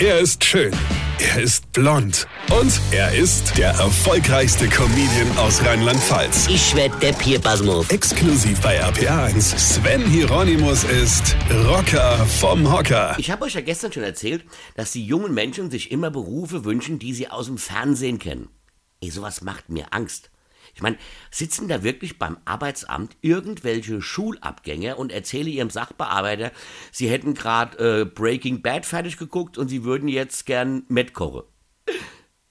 Er ist schön. Er ist blond. Und er ist der erfolgreichste Comedian aus Rheinland-Pfalz. Ich werd der Pierpasmus. Exklusiv bei RPA1. Sven Hieronymus ist Rocker vom Hocker. Ich habe euch ja gestern schon erzählt, dass die jungen Menschen sich immer Berufe wünschen, die sie aus dem Fernsehen kennen. Ey, sowas macht mir Angst. Ich meine, sitzen da wirklich beim Arbeitsamt irgendwelche Schulabgänger und erzählen ihrem Sachbearbeiter, sie hätten gerade äh, Breaking Bad fertig geguckt und sie würden jetzt gern Met kochen.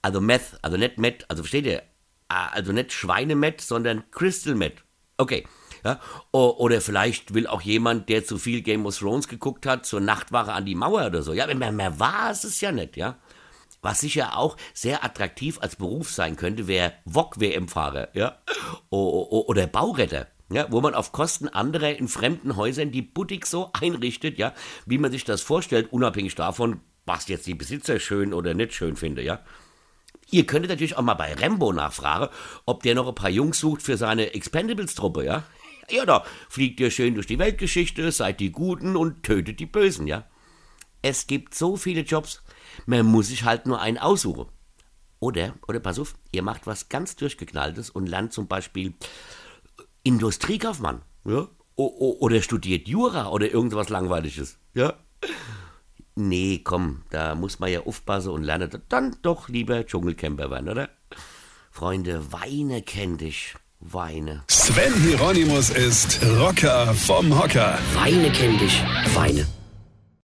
Also Meth, also nicht Met, also versteht ihr? Ah, Also nicht Schweinemet, sondern Crystal Met. Okay. Ja, oder vielleicht will auch jemand, der zu viel Game of Thrones geguckt hat, zur Nachtwache an die Mauer oder so. Ja, mehr, mehr war es ja nicht, ja. Was sicher auch sehr attraktiv als Beruf sein könnte, wäre Wok-WM-Fahrer, ja. Oder Bauretter. Ja, wo man auf Kosten anderer in fremden Häusern die Boutique so einrichtet, ja, wie man sich das vorstellt, unabhängig davon, was jetzt die Besitzer schön oder nicht schön finden, ja. Ihr könntet natürlich auch mal bei Rambo nachfragen, ob der noch ein paar Jungs sucht für seine Expendables-Truppe, ja? Ja, da fliegt ihr schön durch die Weltgeschichte, seid die Guten und tötet die Bösen, ja? Es gibt so viele Jobs, man muss sich halt nur einen aussuchen. Oder, oder pass auf, ihr macht was ganz Durchgeknalltes und lernt zum Beispiel Industriekaufmann, ja? O o oder studiert Jura oder irgendwas Langweiliges, ja? Nee, komm, da muss man ja aufpassen und lernen dann doch lieber Dschungelcamper werden, oder? Freunde, Weine kenn dich. Weine. Sven Hieronymus ist Rocker vom Hocker. Weine kenn dich. Weine.